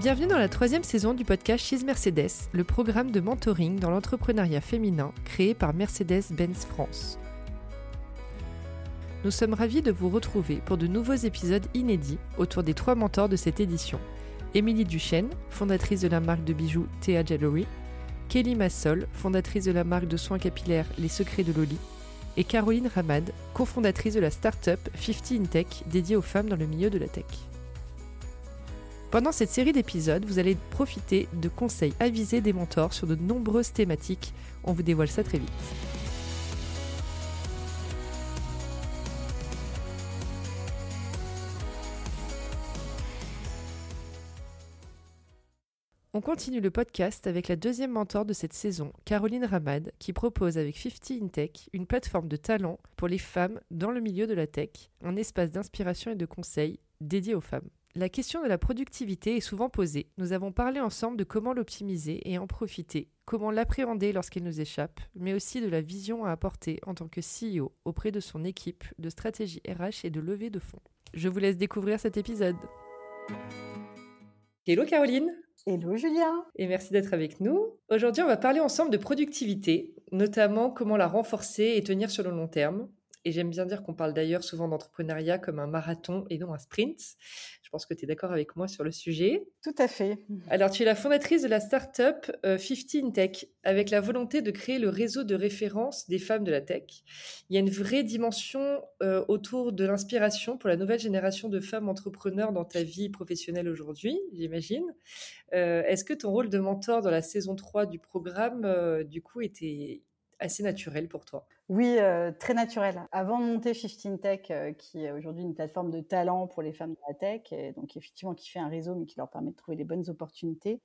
Bienvenue dans la troisième saison du podcast She's Mercedes, le programme de mentoring dans l'entrepreneuriat féminin créé par Mercedes-Benz France. Nous sommes ravis de vous retrouver pour de nouveaux épisodes inédits autour des trois mentors de cette édition. Émilie Duchesne, fondatrice de la marque de bijoux Thea Jewelry, Kelly Massol, fondatrice de la marque de soins capillaires Les Secrets de Loli, et Caroline Ramad, cofondatrice de la start-up 50 in Tech dédiée aux femmes dans le milieu de la tech. Pendant cette série d'épisodes, vous allez profiter de conseils avisés des mentors sur de nombreuses thématiques. On vous dévoile ça très vite. On continue le podcast avec la deuxième mentor de cette saison, Caroline Ramad, qui propose avec 50 in Tech une plateforme de talent pour les femmes dans le milieu de la tech, un espace d'inspiration et de conseils dédié aux femmes. La question de la productivité est souvent posée. Nous avons parlé ensemble de comment l'optimiser et en profiter, comment l'appréhender lorsqu'elle nous échappe, mais aussi de la vision à apporter en tant que CEO auprès de son équipe de stratégie RH et de levée de fonds. Je vous laisse découvrir cet épisode. Hello Caroline Hello Julien Et merci d'être avec nous. Aujourd'hui, on va parler ensemble de productivité, notamment comment la renforcer et tenir sur le long terme. Et j'aime bien dire qu'on parle d'ailleurs souvent d'entrepreneuriat comme un marathon et non un sprint. Je pense que tu es d'accord avec moi sur le sujet. Tout à fait. Alors, tu es la fondatrice de la startup euh, 50 in Tech, avec la volonté de créer le réseau de référence des femmes de la tech. Il y a une vraie dimension euh, autour de l'inspiration pour la nouvelle génération de femmes entrepreneurs dans ta vie professionnelle aujourd'hui, j'imagine. Euh, Est-ce que ton rôle de mentor dans la saison 3 du programme, euh, du coup, était assez naturel pour toi Oui, euh, très naturel. Avant de monter 15 Tech, euh, qui est aujourd'hui une plateforme de talent pour les femmes de la tech, et donc effectivement qui fait un réseau mais qui leur permet de trouver les bonnes opportunités,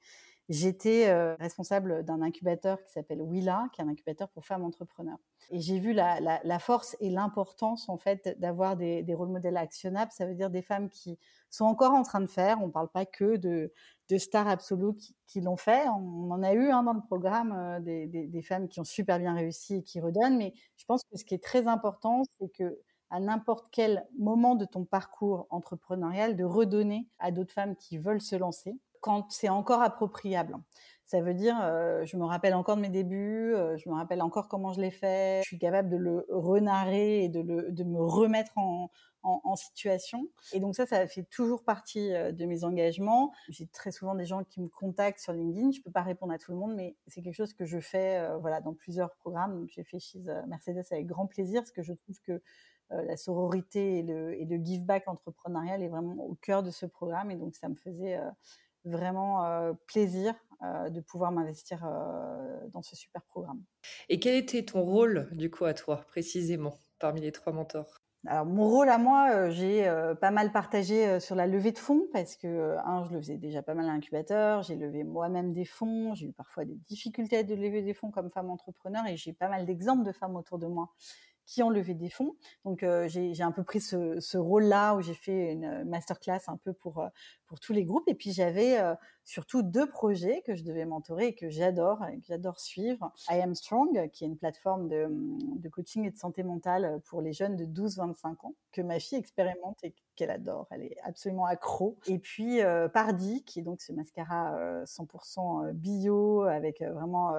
j'étais euh, responsable d'un incubateur qui s'appelle Willa, qui est un incubateur pour femmes entrepreneurs. Et j'ai vu la, force et l'importance en fait d'avoir des, des rôles modèles actionnables. Ça veut dire des femmes qui sont encore en train de faire. On ne parle pas que de, de stars absolues qui, l'ont fait. On en a eu hein, dans le programme euh, des, des, des, femmes qui ont super bien réussi et qui redonnent. Mais je pense que ce qui est très important, c'est que à n'importe quel moment de ton parcours entrepreneurial, de redonner à d'autres femmes qui veulent se lancer quand c'est encore appropriable. Ça veut dire, euh, je me rappelle encore de mes débuts, euh, je me rappelle encore comment je l'ai fait, je suis capable de le renarrer et de, le, de me remettre en, en, situation. Et donc ça, ça fait toujours partie euh, de mes engagements. J'ai très souvent des gens qui me contactent sur LinkedIn. Je peux pas répondre à tout le monde, mais c'est quelque chose que je fais, euh, voilà, dans plusieurs programmes. J'ai fait chez Mercedes avec grand plaisir, parce que je trouve que la sororité et le, et le give back entrepreneurial est vraiment au cœur de ce programme. Et donc ça me faisait vraiment euh, plaisir euh, de pouvoir m'investir dans ce super programme. Et quel était ton rôle du coup à toi précisément parmi les trois mentors? Alors mon rôle à moi, j'ai pas mal partagé sur la levée de fonds parce que un, je le faisais déjà pas mal à l'incubateur, j'ai levé moi-même des fonds, j'ai eu parfois des difficultés de lever des fonds comme femme entrepreneur et j'ai pas mal d'exemples de femmes autour de moi qui ont levé des fonds. Donc euh, j'ai un peu pris ce, rôle-là où j'ai fait une masterclass un peu pour pour tous les groupes. Et puis j'avais euh, surtout deux projets que je devais mentorer et que j'adore que j'adore suivre. I Am Strong, qui est une plateforme de, de coaching et de santé mentale pour les jeunes de 12-25 ans que ma fille expérimente et qu'elle adore. Elle est absolument accro. Et puis euh, Pardi, qui est donc ce mascara euh, 100% bio avec vraiment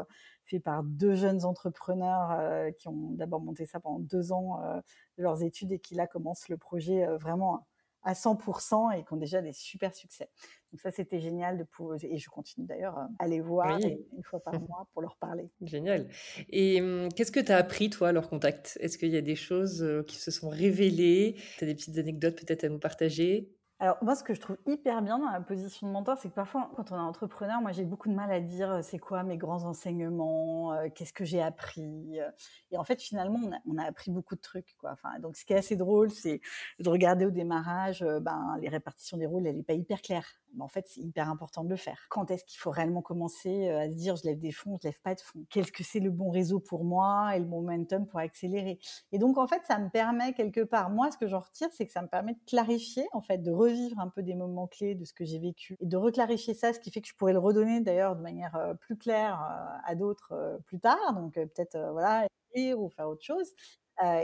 fait par deux jeunes entrepreneurs euh, qui ont d'abord monté ça pendant deux ans euh, de leurs études et qui là commencent le projet euh, vraiment à 100% et qui ont déjà des super succès. Donc ça, c'était génial de pouvoir, et je continue d'ailleurs à les voir oui. une fois par mois pour leur parler. Génial. Et hum, qu'est-ce que tu as appris, toi, à leur contact? Est-ce qu'il y a des choses qui se sont révélées? Tu as des petites anecdotes peut-être à nous partager? Alors moi, ce que je trouve hyper bien dans la position de mentor, c'est que parfois, quand on est entrepreneur, moi j'ai beaucoup de mal à dire euh, c'est quoi mes grands enseignements, euh, qu'est-ce que j'ai appris. Euh. Et en fait, finalement, on a, appris beaucoup de trucs. Donc, ce qui est assez drôle, c'est de regarder au démarrage, ben les répartitions des rôles, elle est pas hyper claire. Mais en fait, c'est hyper important de le faire. Quand est-ce qu'il faut réellement commencer à se dire je lève des fonds, je lève pas de fonds? Qu'est-ce que c'est le bon réseau pour moi et le momentum pour accélérer? Et donc, en fait, ça me permet quelque part, moi, ce que j'en retire, c'est que ça me permet de clarifier, en fait, de revivre un peu des moments clés de ce que j'ai vécu et de reclarifier ça, ce qui fait que je pourrais le redonner d'ailleurs de manière plus claire à d'autres plus tard. Donc peut-être voilà écrire ou faire autre chose.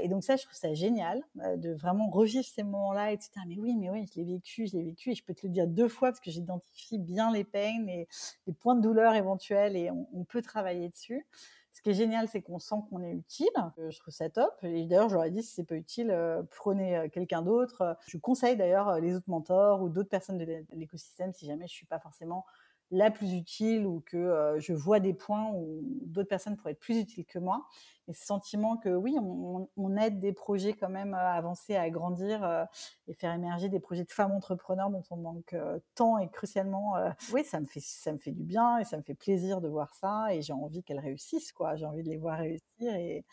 et donc ça, je trouve ça génial de vraiment revivre ces moments-là et de mais oui, mais oui, je l'ai vécu, je l'ai vécu et je peux te le dire deux fois parce que j'identifie bien les peines et les points de douleur éventuels et on peut travailler dessus. Ce qui est génial, c'est qu'on sent qu'on est utile. Euh, je trouve ça top. Et d'ailleurs, je leur ai dit, si c'est pas utile, euh, prenez euh, quelqu'un d'autre. Je conseille d'ailleurs les autres mentors ou d'autres personnes de l'écosystème si jamais je suis pas forcément la plus utile ou que je vois des points où d'autres personnes pourraient être plus utiles que moi. Et ce sentiment que oui, on, aide des projets quand même à avancer, à grandir et faire émerger des projets de femmes entrepreneurs dont on manque tant et crucialement. oui, ça me fait ça me fait du bien et ça me fait plaisir de voir ça et j'ai envie qu'elles réussissent quoi. J'ai envie de les voir réussir et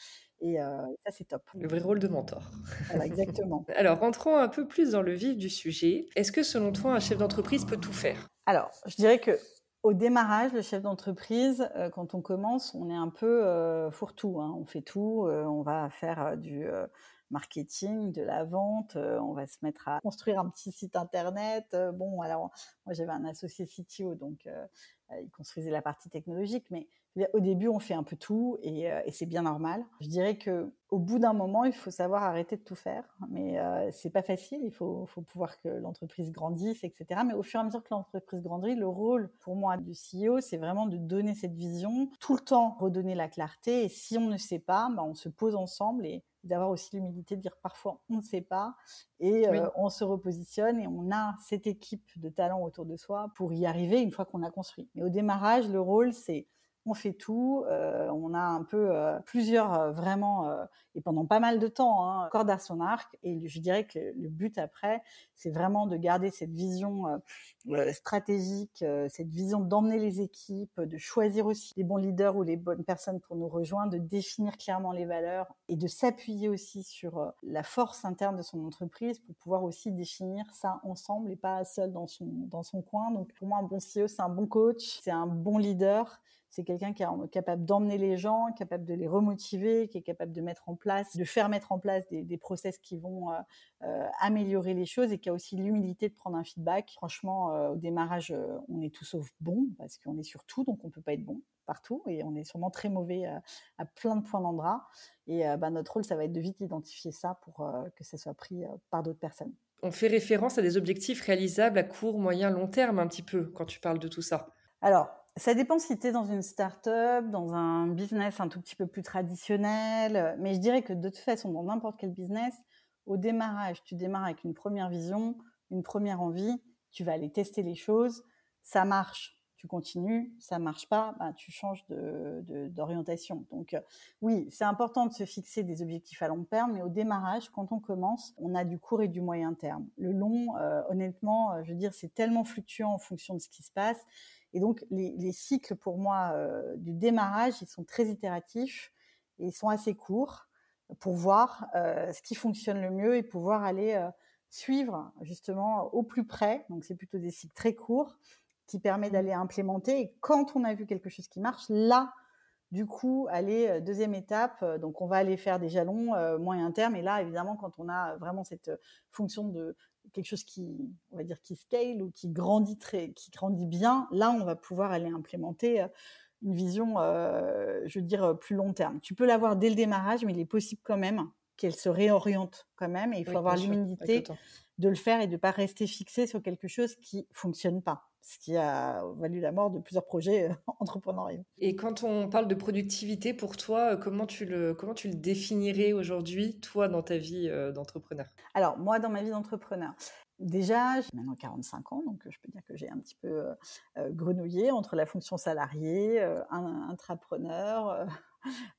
et ça, c'est top. Le vrai rôle de mentor. Voilà, exactement. Alors, rentrons un peu plus dans le vif du sujet. Est-ce que, selon toi, un chef d'entreprise peut tout faire? Alors, je dirais que au démarrage, le chef d'entreprise, quand on commence, on est un peu fourre-tout. Hein. On fait tout. on va faire du marketing, de la vente. on va se mettre à construire un petit site internet. bon, alors moi j'avais un associé CTO, donc il construisait la partie technologique, mais au début, on fait un peu tout et, euh, et c'est bien normal. Je dirais que au bout d'un moment, il faut savoir arrêter de tout faire, mais euh, c'est pas facile. Il faut, faut pouvoir que l'entreprise grandisse, etc. Mais au fur et à mesure que l'entreprise grandit, le rôle pour moi du CEO, c'est vraiment de donner cette vision, tout le temps redonner la clarté. Et si on ne sait pas, bah, on se pose ensemble et d'avoir aussi l'humilité de dire parfois on ne sait pas et euh, on se repositionne et on a cette équipe de talents autour de soi pour y arriver une fois qu'on a construit. Mais au démarrage, le rôle, c'est on fait tout. Euh, on a un peu euh, plusieurs euh, vraiment et pendant pas mal de temps hein, cordes à son arc. Et je dirais que le but après, c'est vraiment de garder cette vision stratégique, cette vision d'emmener les équipes, de choisir aussi les bons leaders ou les bonnes personnes pour nous rejoindre, de définir clairement les valeurs et de s'appuyer aussi sur la force interne de son entreprise pour pouvoir aussi définir ça ensemble et pas seul dans son dans son coin. Donc pour moi, un bon CEO, c'est un bon coach, c'est un bon leader c'est quelqu'un qui est capable d'emmener les gens, capable de les remotiver, qui est capable de mettre en place, de faire mettre en place des, process qui vont euh, euh, améliorer les choses et qui a aussi l'humilité de prendre un feedback. Franchement, euh, au démarrage, on est tout sauf bon parce qu'on est sur tout, donc on peut pas être bon partout et on est sûrement très mauvais à, plein de points d'endroit. Et bah, notre rôle, ça va être de vite identifier ça pour que ça soit pris par d'autres personnes. On fait référence à des objectifs réalisables à court, moyen, long terme un petit peu quand tu parles de tout ça. Alors, ça dépend si tu es dans une start-up, dans un business un tout petit peu plus traditionnel, mais je dirais que de toute façon, dans n'importe quel business, au démarrage, tu démarres avec une première vision, une première envie, tu vas aller tester les choses, ça marche, tu continues, ça marche pas, bah, tu changes d'orientation. Donc oui, c'est important de se fixer des objectifs à long terme, mais au démarrage, quand on commence, on a du court et du moyen terme. Le long, euh, honnêtement, je veux dire, c'est tellement fluctuant en fonction de ce qui se passe et donc, les, cycles, pour moi, euh, du démarrage, ils sont très itératifs et ils sont assez courts pour voir euh, ce qui fonctionne le mieux et pouvoir aller euh, suivre justement au plus près. Donc, c'est plutôt des cycles très courts qui permettent d'aller implémenter. Et quand on a vu quelque chose qui marche, là, du coup, aller deuxième étape. Donc, on va aller faire des jalons moyen terme. Et là, évidemment, quand on a vraiment cette fonction de quelque chose qui, on va dire, qui scale ou qui grandit très, qui grandit bien, là, on va pouvoir aller implémenter euh, une vision, euh, je veux dire, euh, plus long terme. Tu peux l'avoir dès le démarrage, mais il est possible quand même qu'elle se réoriente quand même, et il faut avoir l'humilité de le faire et de ne pas rester fixé sur quelque chose qui fonctionne pas ce qui a valu la mort de plusieurs projets entrepreneuriaux. Et quand on parle de productivité, pour toi, comment tu le, comment tu le définirais aujourd'hui, toi, dans ta vie d'entrepreneur? Alors, moi, dans ma vie d'entrepreneur, Déjà, j'ai maintenant 45 ans, donc je peux dire que j'ai un petit peu grenouillé entre la fonction salariée, un, intrapreneur,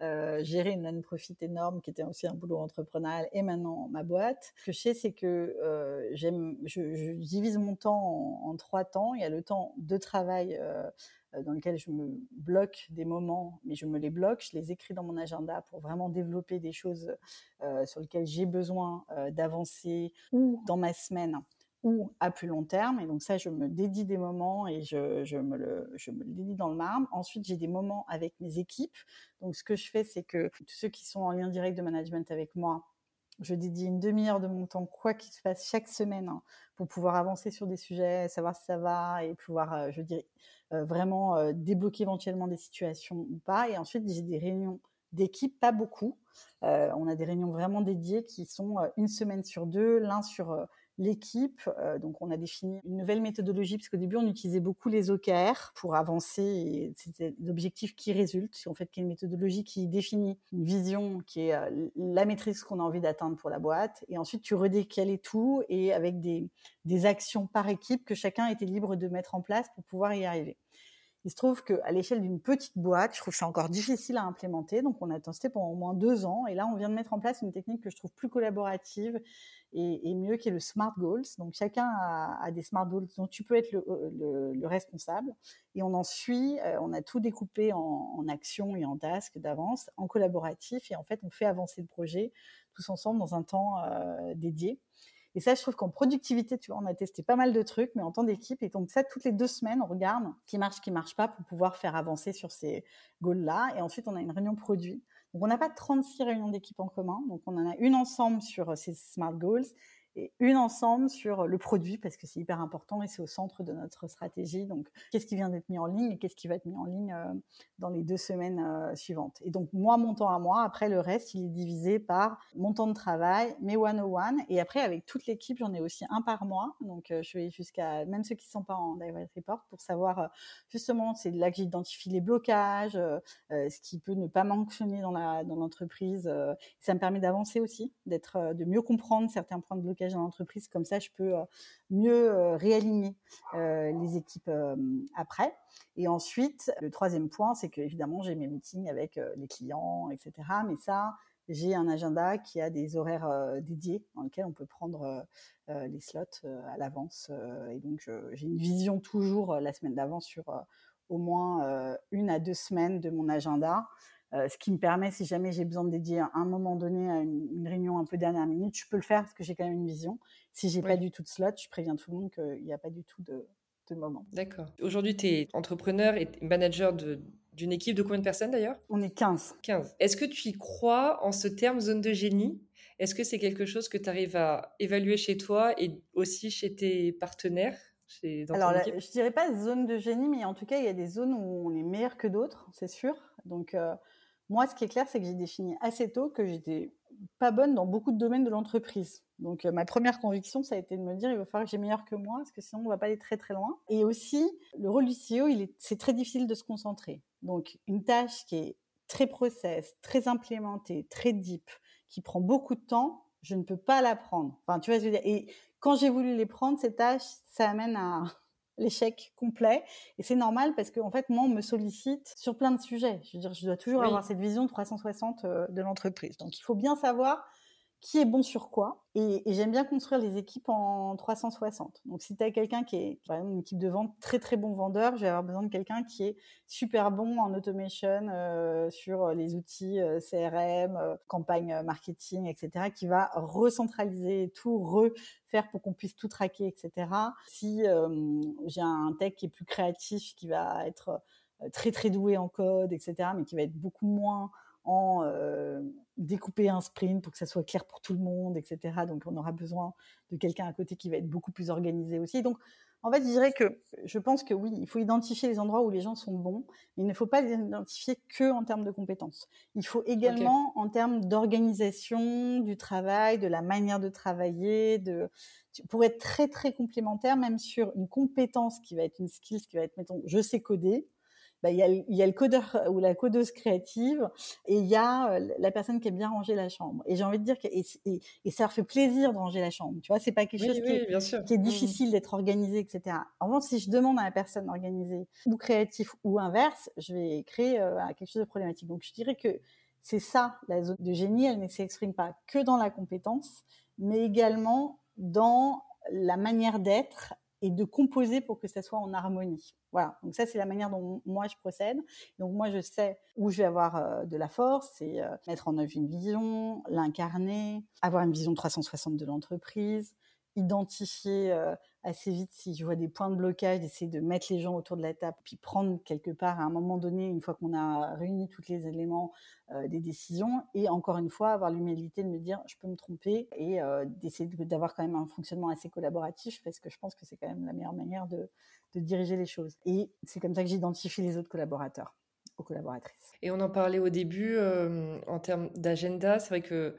euh, gérer une non-profit énorme qui était aussi un boulot entrepreneurial et maintenant ma boîte. Ce que je sais, c'est que euh, j'aime, je, divise mon temps en, trois temps. Il y a le temps de travail euh, dans lequel je me bloque des moments, mais je me les bloque, je les écris dans mon agenda pour vraiment développer des choses sur lesquelles j'ai besoin d'avancer ou dans ma semaine ou à plus long terme. Et donc ça, je me dédie des moments et je, je, me, le, je me le dédie dans le marbre. Ensuite, j'ai des moments avec mes équipes. Donc ce que je fais, c'est que tous ceux qui sont en lien direct de management avec moi, Je dédie une demi-heure de mon temps, quoi qu'il se passe chaque semaine, hein, pour pouvoir avancer sur des sujets, savoir si ça va et pouvoir, je dirais, vraiment débloquer éventuellement des situations ou pas. Et ensuite, j'ai des réunions d'équipe, pas beaucoup. on a des réunions vraiment dédiées qui sont une semaine sur deux, l'un sur l'équipe. Euh, donc, on a défini une nouvelle méthodologie parce qu'au début, on utilisait beaucoup les OKR pour avancer. Et c'était l'objectif qui résulte. En fait, qui est une méthodologie qui définit une vision qui est euh, la maîtrise qu'on a envie d'atteindre pour la boîte. Et ensuite, tu redécales tout et avec des, des actions par équipe que chacun était libre de mettre en place pour pouvoir y arriver. Il se trouve qu'à l'échelle d'une petite boîte, je trouve ça encore difficile à implémenter. Donc, on a testé pendant au moins deux ans. Et là, on vient de mettre en place une technique que je trouve plus collaborative et, mieux, qui est le SMART Goals. Donc, chacun a, des SMART Goals dont tu peux être le, responsable. Et on en suit, euh, on a tout découpé en, en actions et en tasks d'avance, en collaboratif. Et en fait, on fait avancer le projet tous ensemble dans un temps euh, dédié. Et ça, je trouve qu'en productivité, tu vois, on a testé pas mal de trucs, mais en temps d'équipe, et donc ça, toutes les deux semaines, on regarde qui marche, qui marche pas pour pouvoir faire avancer sur ces goals-là. Et ensuite, on a une réunion produit. Donc, on n'a pas 36 réunions d'équipe en commun. Donc, on en a une ensemble sur ces smart goals et une ensemble sur le produit parce que c'est hyper important et c'est au centre de notre stratégie. Donc, qu'est-ce qui vient d'être mis en ligne et qu'est-ce qui va être mis en ligne euh, dans les deux semaines euh, suivantes. Et donc, moi, mon temps à moi, après le reste, il est divisé par mon temps de travail, mes one-on-one et après, avec toute l'équipe, j'en ai aussi un par mois. Donc, euh, je vais jusqu'à même ceux qui ne sont pas en direct report pour savoir justement, c'est là que j'identifie les blocages, ce qui peut ne pas fonctionner dans la dans l'entreprise. ça me permet d'avancer aussi, d'être, de mieux comprendre certains points de blocage dans l'entreprise. Comme ça, je peux euh, mieux euh, réaligner euh, les équipes après. Et ensuite, le troisième point, c'est que évidemment, j'ai mes meetings avec les clients, etc. Mais ça, j'ai un agenda qui a des horaires dédiés dans lesquels on peut prendre les slots à l'avance. et donc, j'ai une vision toujours la semaine d'avance sur au moins une à deux semaines de mon agenda. Euh, ce qui me permet, si jamais j'ai besoin de dédier un moment donné à une, réunion un peu dernière minute, je peux le faire parce que j'ai quand même une vision. Si j'ai pas du tout de slot, je préviens tout le monde qu'il n'y a pas du tout de, de moment. D'accord. Aujourd'hui, tu es entrepreneur et manager d'une équipe de combien de personnes d'ailleurs? On est 15. 15. Est-ce que tu y crois en ce terme zone de génie? Est-ce que c'est quelque chose que tu arrives à évaluer chez toi et aussi chez tes partenaires alors, je je dirais pas zone de génie, mais en tout cas, il y a des zones où on est meilleur que d'autres, c'est sûr. Donc, euh, moi, ce qui est clair, c'est que j'ai défini assez tôt que j'étais pas bonne dans beaucoup de domaines de l'entreprise. Donc, euh, ma première conviction, ça a été de me dire, il va falloir que j'ai meilleur que moi, parce que sinon, on va pas aller très très loin. Et aussi, le rôle du CEO, il est, c'est très difficile de se concentrer. Donc, une tâche qui est très process, très implémentée, très deep, qui prend beaucoup de temps, je ne peux pas la prendre. Enfin, tu vois, je veux dire? Et quand j'ai voulu les prendre, ces tâches, ça amène à l'échec complet. Et c'est normal parce qu'en fait, moi, on me sollicite sur plein de sujets. Je veux dire, je dois toujours avoir cette vision de 360 euh, de l'entreprise. Donc, il faut bien savoir qui est bon sur quoi. Et, j'aime bien construire les équipes en 360. Donc, si tu as quelqu'un qui est, par exemple, une équipe de vente très très bon vendeur, je vais avoir besoin de quelqu'un qui est super bon en automation euh, sur les outils euh, CRM, euh, campagne marketing, etc., qui va recentraliser tout, refaire pour qu'on puisse tout traquer, etc. Si j'ai un tech qui est plus créatif, qui va être très très doué en code, etc., mais qui va être beaucoup moins en euh, découper un sprint pour que ça soit clair pour tout le monde, etc. Donc, on aura besoin de quelqu'un à côté qui va être beaucoup plus organisé aussi. Donc, en fait, je dirais que je pense que oui, il faut identifier les endroits où les gens sont bons, mais il ne faut pas les identifier que en termes de compétences. Il faut également en termes d'organisation du travail, de la manière de travailler, de pour être très très complémentaire, même sur une compétence qui va être une skill, qui va être mettons, je sais coder bah, il y, a, y a le codeur ou la codeuse créative et il y a euh, la personne qui aime bien ranger la chambre. Et j'ai envie de dire que et, et, ça leur fait plaisir de ranger la chambre. Tu vois, c'est pas quelque chose qui, est, qui, est, mmh. difficile d'être organisé, etc. En revanche, si je demande à la personne organisée ou créatif ou inverse, je vais créer euh, quelque chose de problématique. Donc, je dirais que c'est ça la zone de génie. Elle ne s'exprime pas que dans la compétence, mais également dans la manière d'être et de composer pour que ça soit en harmonie. Voilà. Donc ça, c'est la manière dont moi je procède. Donc moi, je sais où je vais avoir euh, de la force, c'est euh, mettre en œuvre une vision, l'incarner, avoir une vision 360 de l'entreprise, identifier euh, assez vite si je vois des points de blocage, d'essayer de mettre les gens autour de la table, puis prendre quelque part à un moment donné, une fois qu'on a réuni tous les éléments, euh, des décisions. Et encore une fois, avoir l'humilité de me dire, je peux me tromper et euh, d'essayer d'avoir quand même un fonctionnement assez collaboratif parce que je pense que c'est quand même la meilleure manière de, de diriger les choses. Et c'est comme ça que j'identifie les autres collaborateurs aux collaboratrices. Et on en parlait au début euh, en termes d'agenda. C'est vrai que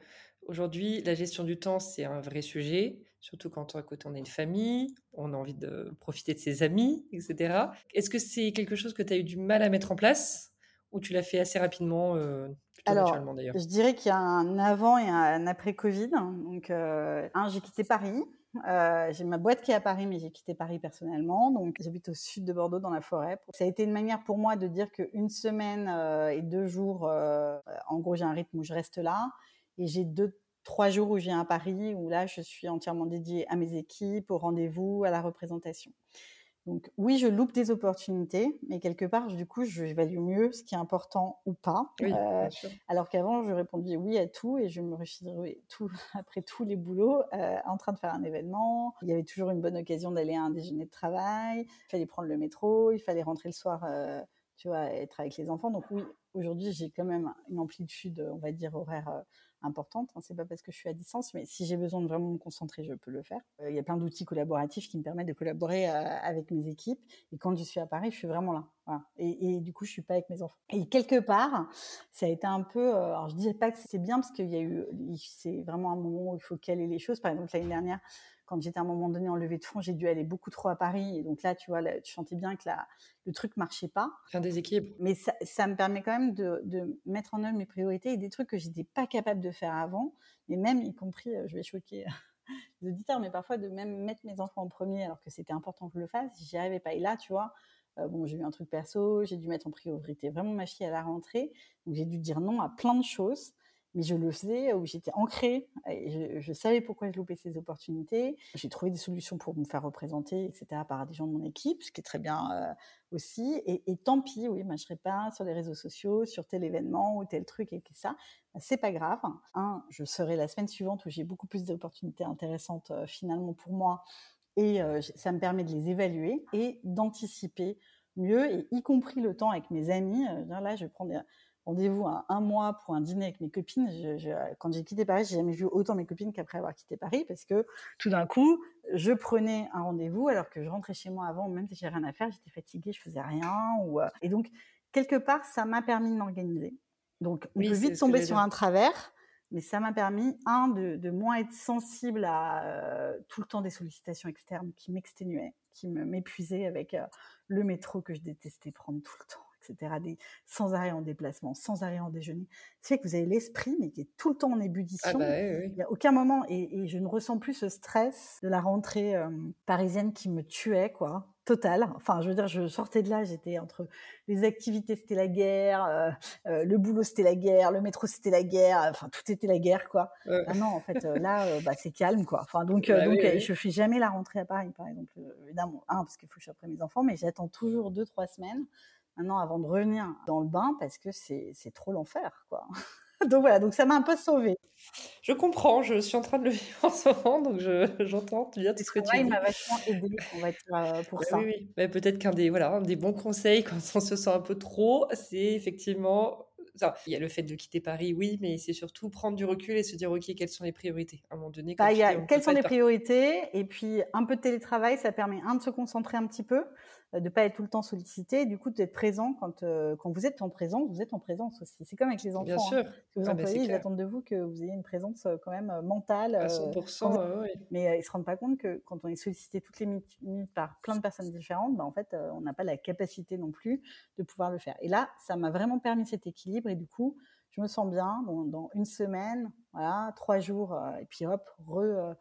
Aujourd'hui, la gestion du temps, c'est un vrai sujet, surtout quand on a une famille, on a envie de profiter de ses amis, etc. Est-ce que c'est quelque chose que tu as eu du mal à mettre en place ou tu l'as fait assez rapidement euh, Alors, je dirais qu'il y a un avant et un après Covid. Donc, euh, un, j'ai quitté Paris. Euh, j'ai ma boîte qui est à Paris, mais j'ai quitté Paris personnellement. Donc, j'habite au sud de Bordeaux, dans la forêt. Ça a été une manière pour moi de dire qu'une semaine et deux jours, en gros, j'ai un rythme où je reste là. Et j'ai deux, trois jours où je viens à Paris, où là, je suis entièrement dédiée à mes équipes, au rendez-vous, à la représentation. Donc oui, je loupe des opportunités, mais quelque part, du coup, je j'évalue mieux ce qui est important ou pas. Euh, alors qu'avant, je répondais oui à tout et je me refilerais tout après tous les boulots euh, en train de faire un événement. Il y avait toujours une bonne occasion d'aller à un déjeuner de travail. Il fallait prendre le métro, il fallait rentrer le soir, euh, tu vois, être avec les enfants. Donc oui, aujourd'hui, j'ai quand même une amplitude, on va dire, horaire importante. Hein. C'est pas parce que je suis à distance, mais si j'ai besoin de vraiment me concentrer, je peux le faire. Euh, il y a plein d'outils collaboratifs qui me permettent de collaborer euh, avec mes équipes. Et quand je suis à Paris, je suis vraiment là. Et, du coup, je suis pas avec mes enfants. Et quelque part, ça a été un peu. Euh, alors, je dirais pas que c'est bien parce qu'il y a eu. C'est vraiment un moment où il faut caler les choses. Par exemple, l'année dernière, quand j'étais à un moment donné en levée de fonds, j'ai dû aller beaucoup trop à Paris. Et donc là, tu vois, tu sentais bien que la, le truc marchait pas. Faire des équipes. Mais ça, me permet quand même de, mettre en œuvre mes priorités et des trucs que j'étais pas capable de faire avant. Et même, y compris, euh, je vais choquer les auditeurs, mais parfois de même mettre mes enfants en premier alors que c'était important que je le fasse, j'y arrivais pas. Et là, tu vois, euh, bon, j'ai eu un truc perso, j'ai dû mettre en priorité vraiment ma fille à la rentrée. Donc j'ai dû dire non à plein de choses mais je le faisais, où j'étais ancrée, je, savais pourquoi je loupais ces opportunités. J'ai trouvé des solutions pour me faire représenter, etc., par des gens de mon équipe, ce qui est très bien euh, aussi. Et, tant pis, oui, moi, je serais pas sur les réseaux sociaux, sur tel événement ou tel truc et que ça. Bah, c'est pas grave. Un, je serai la semaine suivante où j'ai beaucoup plus d'opportunités intéressantes euh, finalement pour moi, et euh, ça me permet de les évaluer et d'anticiper mieux, et y compris le temps avec mes amis. là, je prends des rendez-vous à un mois pour un dîner avec mes copines. quand j'ai quitté Paris, j'ai jamais vu autant mes copines qu'après avoir quitté Paris parce que tout d'un coup, je prenais un rendez-vous alors que je rentrais chez moi avant, même si j'avais rien à faire, j'étais fatiguée, je faisais rien. Ou, euh, et donc, quelque part, ça m'a permis de m'organiser. Donc, on peut vite tomber sur un travers, mais ça m'a permis, un, de, moins être sensible à euh, tout le temps des sollicitations externes qui m'exténuaient, qui m'épuisaient avec euh, le métro que je détestais prendre tout le temps etc., des, sans arrêt en déplacement, sans arrêt en déjeuner. C'est que vous avez l'esprit, mais qui est tout le temps en ah ébullition. bah, Il n'y a aucun moment, et, je ne ressens plus ce stress de la rentrée euh, parisienne qui me tuait, quoi total. Enfin, je veux dire, je sortais de là, j'étais entre les activités, c'était la guerre, euh, euh, le boulot, c'était la guerre, le métro, c'était la guerre. Enfin, tout était la guerre, quoi. Ah non, en fait, là, bah, c'est calme, quoi. Enfin, donc, bah donc, je fais jamais la rentrée à Paris, par exemple. Évidemment, un parce qu'il faut que je sois après mes enfants, mais j'attends toujours deux, trois semaines maintenant avant de revenir dans le bain parce que c'est trop l'enfer, quoi. donc voilà, donc ça m'a un peu sauvée. Je comprends, je suis en train de le vivre en ce moment, donc j'entends bien tout ce que tu dis. Il m'a vachement aidé, on va dire, euh, pour ça. Oui, oui. Mais peut-être qu'un des, voilà, des bons conseils quand on se sent un peu trop, c'est effectivement il y a le fait de quitter Paris, oui, mais c'est surtout prendre du recul et se dire, OK, quelles sont les priorités? À un moment donné, bah, y a, quelles sont les priorités Et puis, un peu de télétravail, ça permet, un, de se concentrer un petit peu, de pas être tout le temps sollicité, du coup d'être présent quand euh, quand vous êtes en présence, vous êtes en présence aussi. C'est comme avec les enfants. Bien sûr. Hein. vos ah, bah, employés, ils attendent de vous que vous ayez une présence euh, quand même mentale. À 100%. Mais ils se rendent pas compte que quand on est sollicité toutes les minutes par plein de personnes différentes, bah, en fait, on n'a pas la capacité non plus de pouvoir le faire. Et là, ça m'a vraiment permis cet équilibre et du coup, je me sens bien dans, une semaine, voilà, trois jours, et puis hop, re,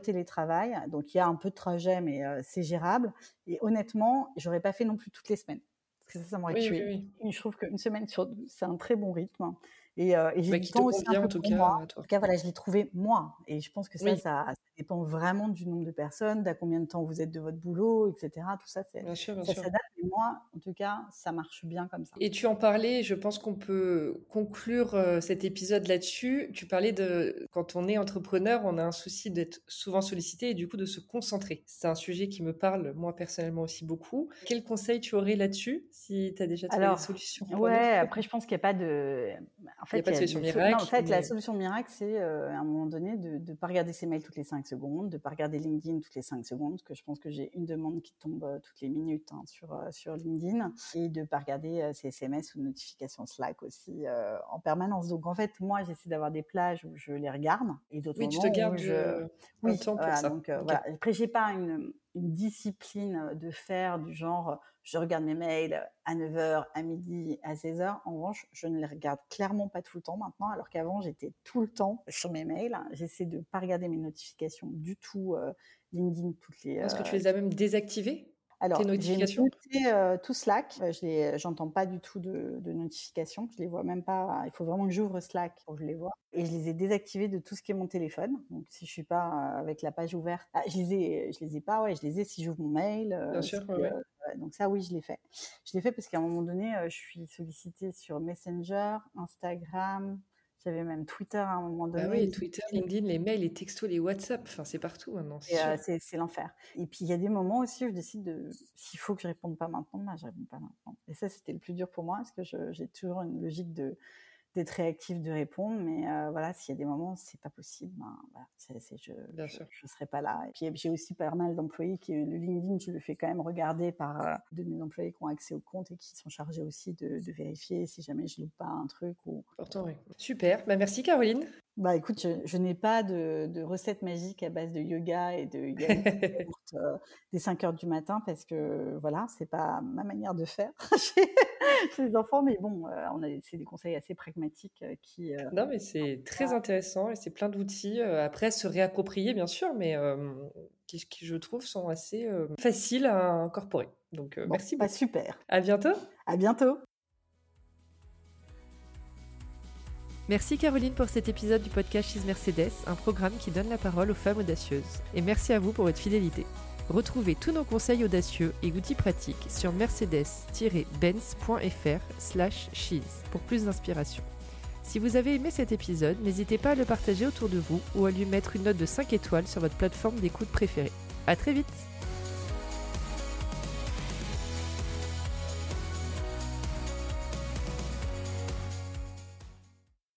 télétravail. Donc il y a un peu de trajet, mais euh, c'est gérable. Et honnêtement, j'aurais pas fait non plus toutes les semaines. Parce que ça, ça m'aurait tué. Je trouve qu'une semaine sur deux, c'est un très bon rythme. Et, euh, et j'ai Bah, du te temps aussi un peu en tout pour cas, moi. à En tout cas, voilà, je l'ai trouvé moi. Et je pense que ça, Oui. ça, ça dépend vraiment du nombre de personnes, d'à combien de temps vous êtes de votre boulot, etc. Tout ça, c'est, Bien sûr, bien ça s'adapte. Mais moi, en tout cas, ça marche bien comme ça. Et tu en parlais, je pense qu'on peut conclure euh, cet épisode là-dessus. Tu parlais de quand on est entrepreneur, on a un souci d'être souvent sollicité et du coup de se concentrer. C'est un sujet qui me parle, moi personnellement aussi beaucoup. Quel conseil tu aurais là-dessus si tu as déjà trouvé Alors, des solutions Ouais, après, je pense qu'il n'y a pas de. En fait, Il y a pas de solution miracle, en fait, la solution miracle, c'est euh, à un moment donné de ne pas regarder ses mails toutes les 5 secondes, de ne pas regarder LinkedIn toutes les 5 secondes, parce que je pense que j'ai une demande qui tombe euh, toutes les minutes hein, sur, euh, sur LinkedIn, et de ne pas regarder euh, ses SMS ou notifications Slack aussi euh, en permanence. Donc, en fait, moi, j'essaie d'avoir des plages où je les regarde, et d'autres Oui, tu te gardes où je. euh, Oui, temps pour ça. donc euh, Ok. voilà. Après, j'ai pas une, une discipline de faire du genre, euh, je regarde mes mails à 9h, à midi, à 16h. En revanche, je ne les regarde clairement pas tout le temps maintenant, alors qu'avant, j'étais tout le temps sur mes mails. J'essaie de pas regarder mes notifications du tout, euh, LinkedIn, toutes les... Est-ce que tu euh, les as même désactivées? Alors, Tes j'ai notifications euh, tout Slack. Euh, Je les, j'entends pas du tout de, de notifications. Je les vois même pas. Il faut vraiment que j'ouvre Slack pour que je les vois. Et je les ai désactivés de tout ce qui est mon téléphone. Donc, si je suis pas euh, avec la page ouverte, ah, je les ai, je les ai pas. Ouais, je les ai si j'ouvre mon mail. euh, Bien sûr, si, ouais, euh, donc ça, oui, je l'ai fait. Je l'ai fait parce qu'à un moment donné, euh, je suis sollicitée sur Messenger, Instagram. J'avais même Twitter à un moment donné. Bah oui, Twitter, LinkedIn, les mails, les textos, les WhatsApp, enfin c'est partout maintenant, c'est euh, c'est l'enfer. Et puis il y a des moments aussi où je décide de s'il faut que je réponde pas maintenant, bah, je réponds pas maintenant. Et ça c'était le plus dur pour moi parce que j'ai toujours une logique de d'être réactif, de répondre, mais euh, voilà, s'il y a des moments où c'est pas possible, ben, voilà, je, Bien je, je serai pas là. Et puis j'ai aussi pas mal d'employés qui le LinkedIn, je le fais quand même regarder par euh, de mes employés qui ont accès au compte et qui sont chargés aussi de, de vérifier si jamais je loupe pas un truc ou Important, oui. Super, bah merci Caroline. bah écoute, je, je n'ai pas de, de recette magique à base de yoga et de yoga dès 5 heures du matin parce que voilà, c'est pas ma manière de faire chez, les enfants, mais bon, euh, on a c'est des conseils assez pragmatiques euh, qui euh, Non, mais c'est très intéressant et c'est plein d'outils. euh, après, se réapproprier, bien sûr, mais euh, qui, qui, je trouve, sont assez euh, faciles à incorporer. Donc, euh, bon, merci pas beaucoup. super. À bientôt. À bientôt. Merci Caroline pour cet épisode du podcast She's Mercedes, un programme qui donne la parole aux femmes audacieuses. Et merci à vous pour votre fidélité. Retrouvez tous nos conseils audacieux et outils pratiques sur mercedes-benz.fr slash she's pour plus d'inspiration. Si vous avez aimé cet épisode, n'hésitez pas à le partager autour de vous ou à lui mettre une note de 5 étoiles sur votre plateforme d'écoute préférée. À très vite